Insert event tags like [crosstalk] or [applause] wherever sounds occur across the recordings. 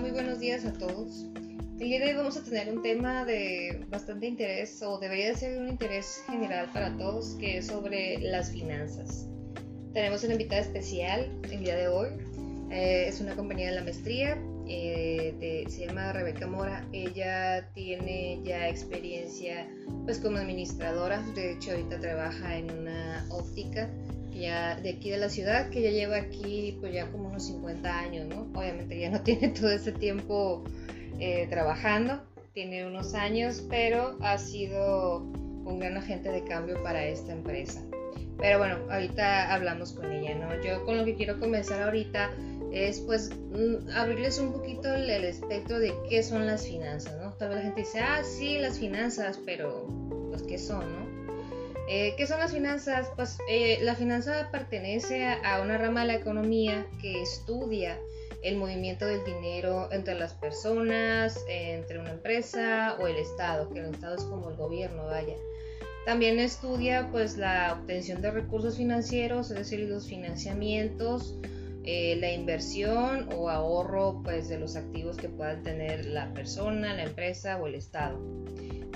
Muy buenos días a todos. El día de hoy vamos a tener un tema de bastante interés, o debería de ser un interés general para todos, que es sobre las finanzas. Tenemos una invitada especial el día de hoy. Eh, es una compañera de la maestría, eh, se llama Rebeca Mora. Ella tiene ya experiencia pues como administradora, de hecho ahorita trabaja en una óptica ya de aquí de la ciudad, que ya lleva aquí pues ya como unos 50 años, ¿no? Obviamente ya no [laughs] tiene todo ese tiempo eh, trabajando, tiene unos años, pero ha sido un gran agente de cambio para esta empresa. Pero bueno, ahorita hablamos con ella, ¿no? Yo con lo que quiero comenzar ahorita es pues mm, abrirles un poquito el, el espectro de qué son las finanzas, ¿no? Tal vez la gente dice, ah, sí, las finanzas, pero pues qué son, ¿no? Eh, ¿Qué son las finanzas? Pues eh, la finanza pertenece a una rama de la economía que estudia el movimiento del dinero entre las personas, entre una empresa o el Estado, que el Estado es como el gobierno, vaya. También estudia pues la obtención de recursos financieros, es decir, los financiamientos, eh, la inversión o ahorro pues de los activos que puedan tener la persona, la empresa o el Estado.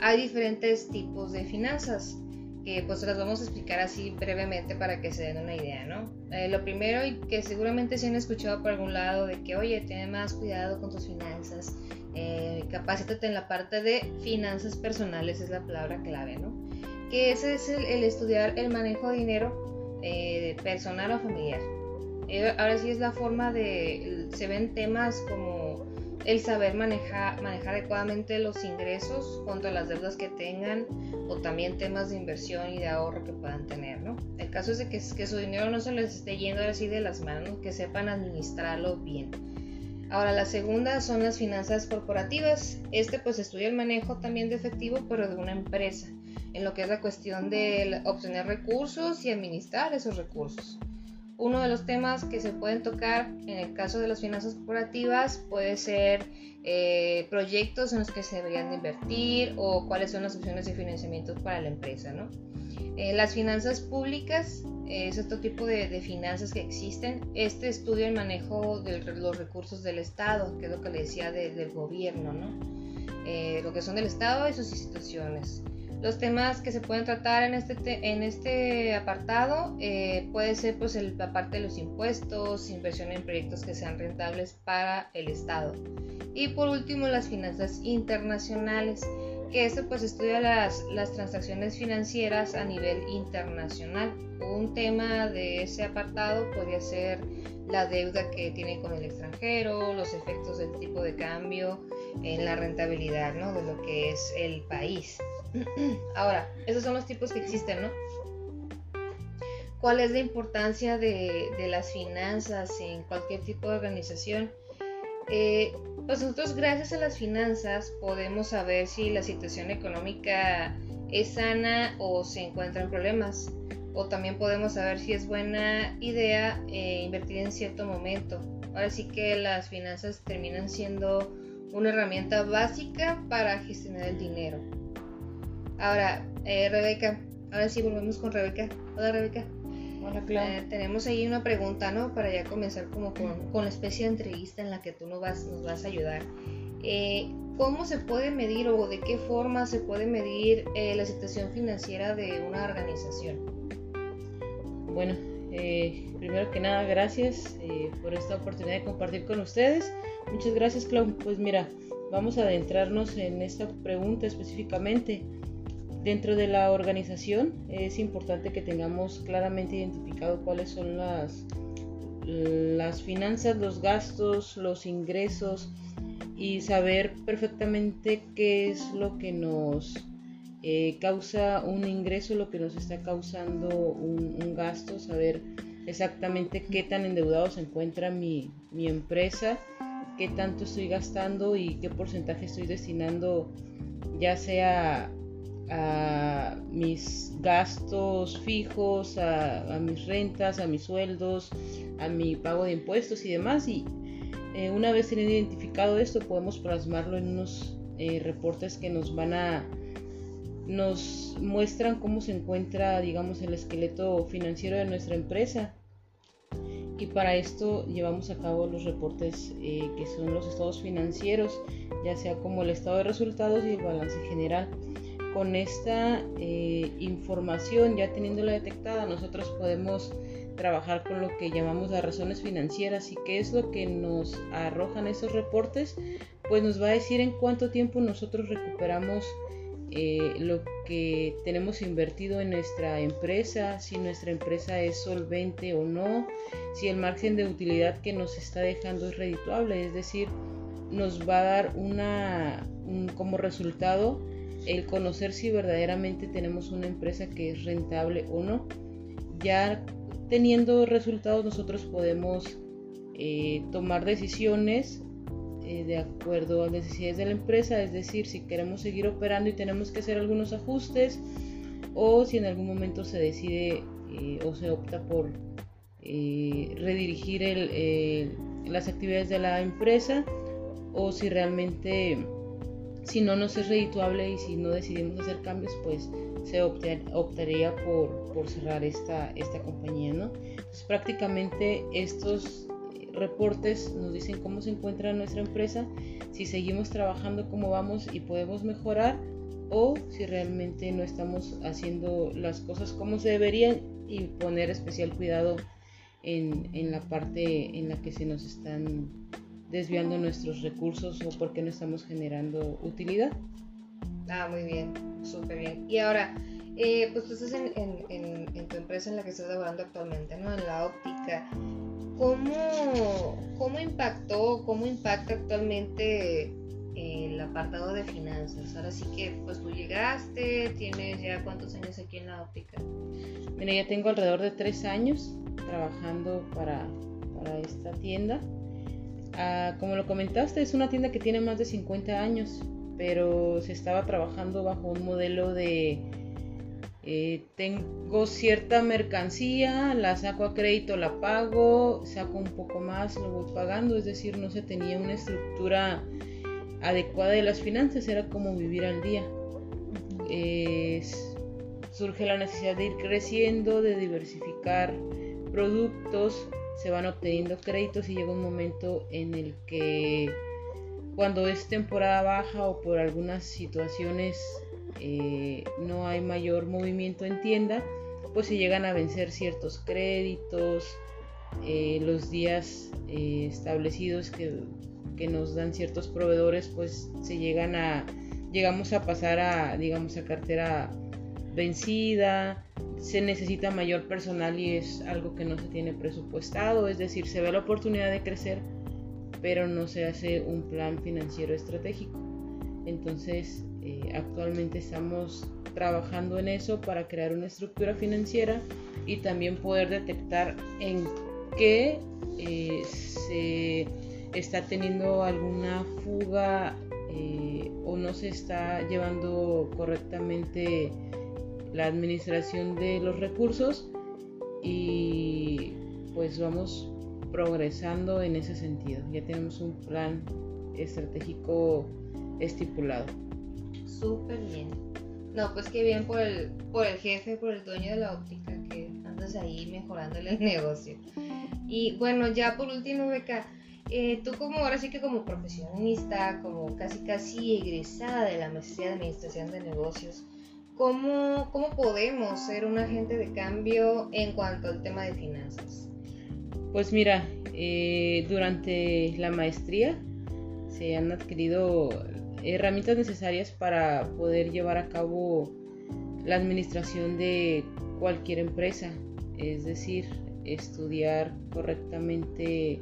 Hay diferentes tipos de finanzas que pues las vamos a explicar así brevemente para que se den una idea, ¿no? Eh, lo primero y que seguramente se han escuchado por algún lado de que, oye, ten más cuidado con tus finanzas, eh, capacítate en la parte de finanzas personales, es la palabra clave, ¿no? Que ese es el, estudiar el manejo de dinero eh, personal o familiar. Eh, ahora sí es la forma de, se ven temas como el saber manejar, manejar adecuadamente los ingresos contra las deudas que tengan o también temas de inversión y de ahorro que puedan tener, ¿no? El caso es que, que su dinero no se les esté yendo así de las manos, que sepan administrarlo bien. Ahora la segunda son las finanzas corporativas. Este pues estudia el manejo también de efectivo pero de una empresa, en lo que es la cuestión de obtener recursos y administrar esos recursos. Uno de los temas que se pueden tocar en el caso de las finanzas corporativas puede ser eh, proyectos en los que se deberían de invertir o cuáles son las opciones de financiamiento para la empresa. ¿no? Eh, las finanzas públicas es otro tipo de, finanzas que existen. Este estudia el manejo de los recursos del Estado, que es lo que le decía del gobierno, ¿no? Eh, lo que son del Estado y sus instituciones. Los temas que se pueden tratar en este, en este apartado eh, puede ser pues la parte de los impuestos, inversión en proyectos que sean rentables para el Estado. Y por último las finanzas internacionales, que esto pues estudia las, las transacciones financieras a nivel internacional. Un tema de ese apartado podría ser la deuda que tiene con el extranjero, los efectos del tipo de cambio en la rentabilidad ¿no? de lo que es el país. Ahora, esos son los tipos que existen, ¿no? ¿Cuál es la importancia de, las finanzas en cualquier tipo de organización? Eh, pues nosotros gracias a las finanzas podemos saber si la situación económica es sana o se encuentran problemas. O también podemos saber si es buena idea eh, invertir en cierto momento. Ahora sí que las finanzas terminan siendo una herramienta básica para gestionar el dinero. Ahora, eh, Rebeca, ahora sí volvemos con Rebeca. Hola Rebeca. Hola Clau. Eh, tenemos ahí una pregunta, ¿no? Para ya comenzar como con, con, la especie de entrevista en la que tú nos vas, nos vas a ayudar. Eh, ¿Cómo se puede medir o de qué forma se puede medir la situación financiera de una organización? Bueno, primero que nada, gracias por esta oportunidad de compartir con ustedes. Muchas gracias, Clau. Pues mira, vamos a adentrarnos en esta pregunta específicamente. Dentro de la organización es importante que tengamos claramente identificado cuáles son las, las finanzas, los gastos, los ingresos y saber perfectamente qué es lo que nos eh, causa un ingreso, lo que nos está causando un, gasto, saber exactamente qué tan endeudado se encuentra mi, mi empresa, qué tanto estoy gastando y qué porcentaje estoy destinando ya sea a mis gastos fijos, a, mis rentas, a mis sueldos, a mi pago de impuestos y demás. Y eh, una vez teniendo identificado esto, podemos plasmarlo en unos eh, reportes que nos van a nos muestran cómo se encuentra, digamos, el esqueleto financiero de nuestra empresa. y para esto llevamos a cabo los reportes eh, que son los estados financieros, ya sea como el estado de resultados y el balance general. Con esta eh, información ya teniéndola detectada, nosotros podemos trabajar con lo que llamamos las razones financieras y qué es lo que nos arrojan esos reportes, pues nos va a decir en cuánto tiempo nosotros recuperamos eh, lo que tenemos invertido en nuestra empresa, si nuestra empresa es solvente o no, si el margen de utilidad que nos está dejando es redituable, es decir, nos va a dar una, como resultado el conocer si verdaderamente tenemos una empresa que es rentable o no. Ya teniendo resultados nosotros podemos eh, tomar decisiones eh, de acuerdo a las necesidades de la empresa, es decir, si queremos seguir operando y tenemos que hacer algunos ajustes o si en algún momento se decide eh, o se opta por redirigir las actividades de la empresa o si realmente si no nos es redituable y si no decidimos hacer cambios, pues se optaría por, por cerrar esta, esta compañía, ¿no? Entonces prácticamente estos reportes nos dicen cómo se encuentra nuestra empresa, si seguimos trabajando como vamos y podemos mejorar o si realmente no estamos haciendo las cosas como se deberían y poner especial cuidado en, en la parte en la que se nos están desviando nuestros recursos o porque no estamos generando utilidad. Ah, muy bien, súper bien. Y ahora, eh, pues tú estás en, en, en, tu empresa en la que estás trabajando actualmente, ¿no? En la óptica. ¿Cómo, cómo impactó, cómo impacta actualmente el apartado de finanzas? Ahora sí que, pues tú llegaste, tienes ya cuántos años aquí en la óptica. Mira, ya tengo alrededor de tres años trabajando para, para esta tienda. Ah, como lo comentaste, es una tienda que tiene más de 50 años, pero se estaba trabajando bajo un modelo de eh, tengo cierta mercancía, la saco a crédito, la pago, saco un poco más, lo voy pagando, es decir, no se tenía una estructura adecuada de las finanzas, era como vivir al día. surge la necesidad de ir creciendo, de diversificar productos, se van obteniendo créditos y llega un momento en el que cuando es temporada baja o por algunas situaciones eh, no hay mayor movimiento en tienda, pues se llegan a vencer ciertos créditos, eh, los días eh, establecidos que, que, nos dan ciertos proveedores, pues se llegan a, llegamos a pasar a, digamos, a cartera vencida, se necesita mayor personal y es algo que no se tiene presupuestado, es decir, se ve la oportunidad de crecer, pero no se hace un plan financiero estratégico. Entonces, eh, actualmente estamos trabajando en eso para crear una estructura financiera y también poder detectar en qué eh, se está teniendo alguna fuga eh, o no se está llevando correctamente la administración de los recursos y pues vamos progresando en ese sentido. Ya tenemos un plan estratégico estipulado súper bien. No, pues qué bien por el, por el jefe, por el dueño de la óptica, que andas ahí mejorando el [laughs] negocio. Y bueno, ya por último, Beca, eh, tú como ahora sí que como profesionista, como casi casi egresada de la maestría de administración de negocios, ¿cómo, cómo podemos ser un agente de cambio en cuanto al tema de finanzas? Pues mira, eh, durante la maestría se han adquirido herramientas necesarias para poder llevar a cabo la administración de cualquier empresa, es decir, estudiar correctamente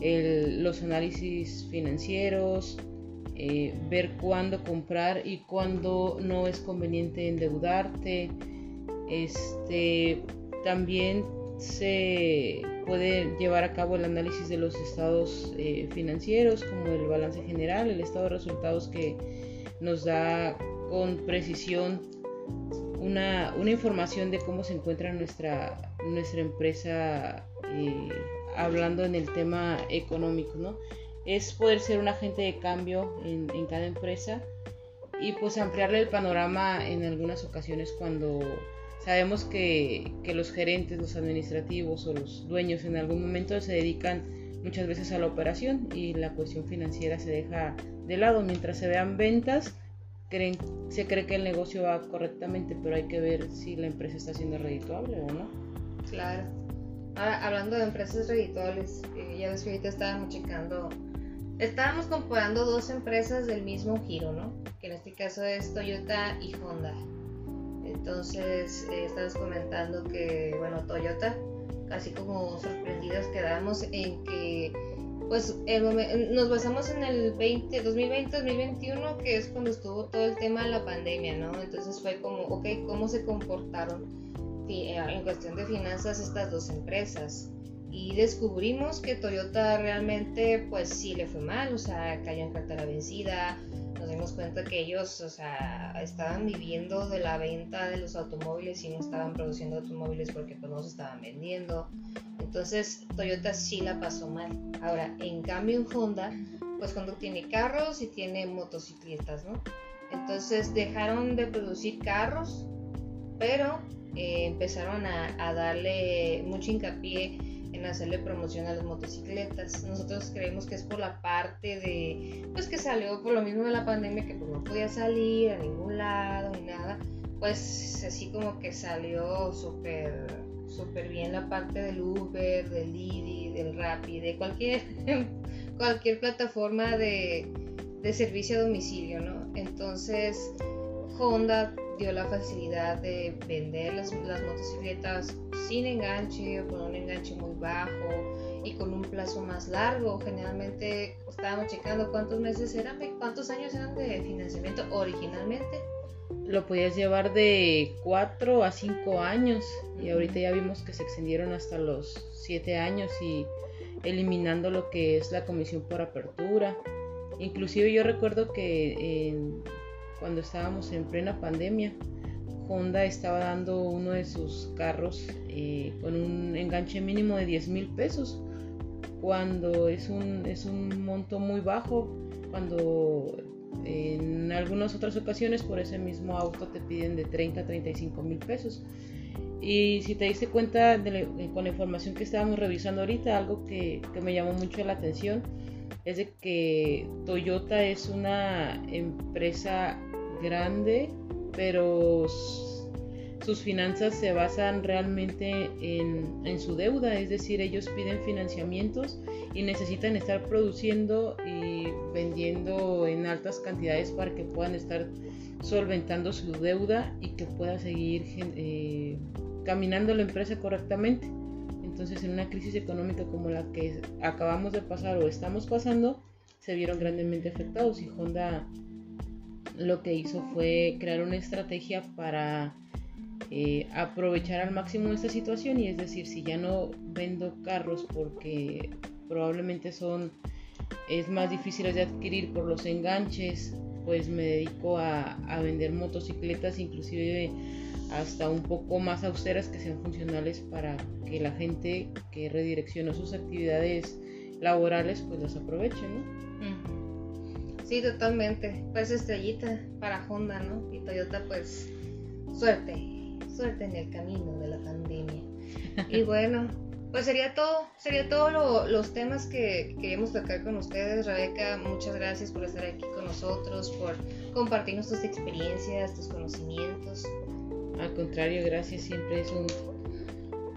los análisis financieros, eh, ver cuándo comprar y cuándo no es conveniente endeudarte. Este, también se puede llevar a cabo el análisis de los estados eh, financieros, como el balance general, el estado de resultados que nos da con precisión una, información de cómo se encuentra nuestra, nuestra empresa eh, hablando en el tema económico, ¿no? Es poder ser un agente de cambio en, en cada empresa y pues ampliarle el panorama en algunas ocasiones cuando Sabemos que, que, los gerentes, los administrativos o los dueños en algún momento se dedican muchas veces a la operación y la cuestión financiera se deja de lado. Mientras se vean ventas, creen, se cree que el negocio va correctamente, pero hay que ver si la empresa está siendo redituable o no. Claro. Ahora, hablando de empresas redituables, eh, ya ves que ahorita estábamos checando, estábamos comparando dos empresas del mismo giro, ¿no? Que en este caso es Toyota y Honda. Entonces, eh, estabas comentando que, bueno, Toyota, casi como sorprendidos quedamos en que, pues, nos basamos en el 20, 2020-2021, que es cuando estuvo todo el tema de la pandemia, ¿no? Entonces fue como, ok, ¿cómo se comportaron en cuestión de finanzas estas dos empresas? Y descubrimos que Toyota realmente pues sí le fue mal, o sea, cayó en cartera vencida, nos dimos cuenta que ellos, o sea, estaban viviendo de la venta de los automóviles y no estaban produciendo automóviles porque pues no se estaban vendiendo. Entonces Toyota sí la pasó mal. Ahora, en cambio en Honda, pues cuando tiene carros y tiene motocicletas, ¿no? Entonces dejaron de producir carros, pero eh, empezaron a, a darle mucho hincapié hacerle promoción a las motocicletas. Nosotros creemos que es por la parte de, pues que salió por lo mismo de la pandemia, que pues no podía salir a ningún lado ni nada, pues así como que salió súper súper bien la parte del Uber, del Didi, del Rappi, de cualquier, [laughs] cualquier plataforma de, de servicio a domicilio, ¿no? Entonces Honda dio la facilidad de vender las, las motocicletas sin enganche o con un enganche muy bajo y con un plazo más largo. Generalmente estábamos checando cuántos meses eran, cuántos años eran de financiamiento originalmente. Lo podías llevar de 4 a 5 años y ahorita ya vimos que se extendieron hasta los 7 años y eliminando lo que es la comisión por apertura. Inclusive yo recuerdo que en cuando estábamos en plena pandemia, Honda estaba dando uno de sus carros eh, con un enganche mínimo de 10 mil pesos, cuando es un, es un monto muy bajo, cuando en algunas otras ocasiones por ese mismo auto te piden de 30 a 35 mil pesos. Y si te diste cuenta con la información que estábamos revisando ahorita, algo que, que me llamó mucho la atención es de que Toyota es una empresa grande, pero sus finanzas se basan realmente en, su deuda, es decir, ellos piden financiamientos y necesitan estar produciendo y vendiendo en altas cantidades para que puedan estar solventando su deuda y que pueda seguir eh, caminando la empresa correctamente. Entonces, en una crisis económica como la que acabamos de pasar o estamos pasando, se vieron grandemente afectados y Honda lo que hizo fue crear una estrategia para eh, aprovechar al máximo esta situación y es decir, si ya no vendo carros porque probablemente son es más difíciles de adquirir por los enganches, pues me dedico a, a vender motocicletas inclusive hasta un poco más austeras que sean funcionales para que la gente que redireccionó sus actividades laborales pues las aproveche, ¿no? Sí, totalmente. Pues estrellita para Honda, ¿no? Y Toyota, pues suerte, suerte en el camino de la pandemia. Y [laughs] bueno, pues sería todo, sería todo los temas que queríamos tocar con ustedes. Rebeca, muchas gracias por estar aquí con nosotros, por compartirnos tus experiencias, tus conocimientos. Al contrario, gracias, siempre es un,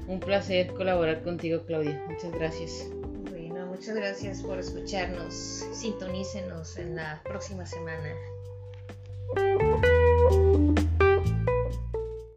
un placer colaborar contigo, Claudia. Muchas gracias. Muchas gracias por escucharnos. Sintonícenos en la próxima semana.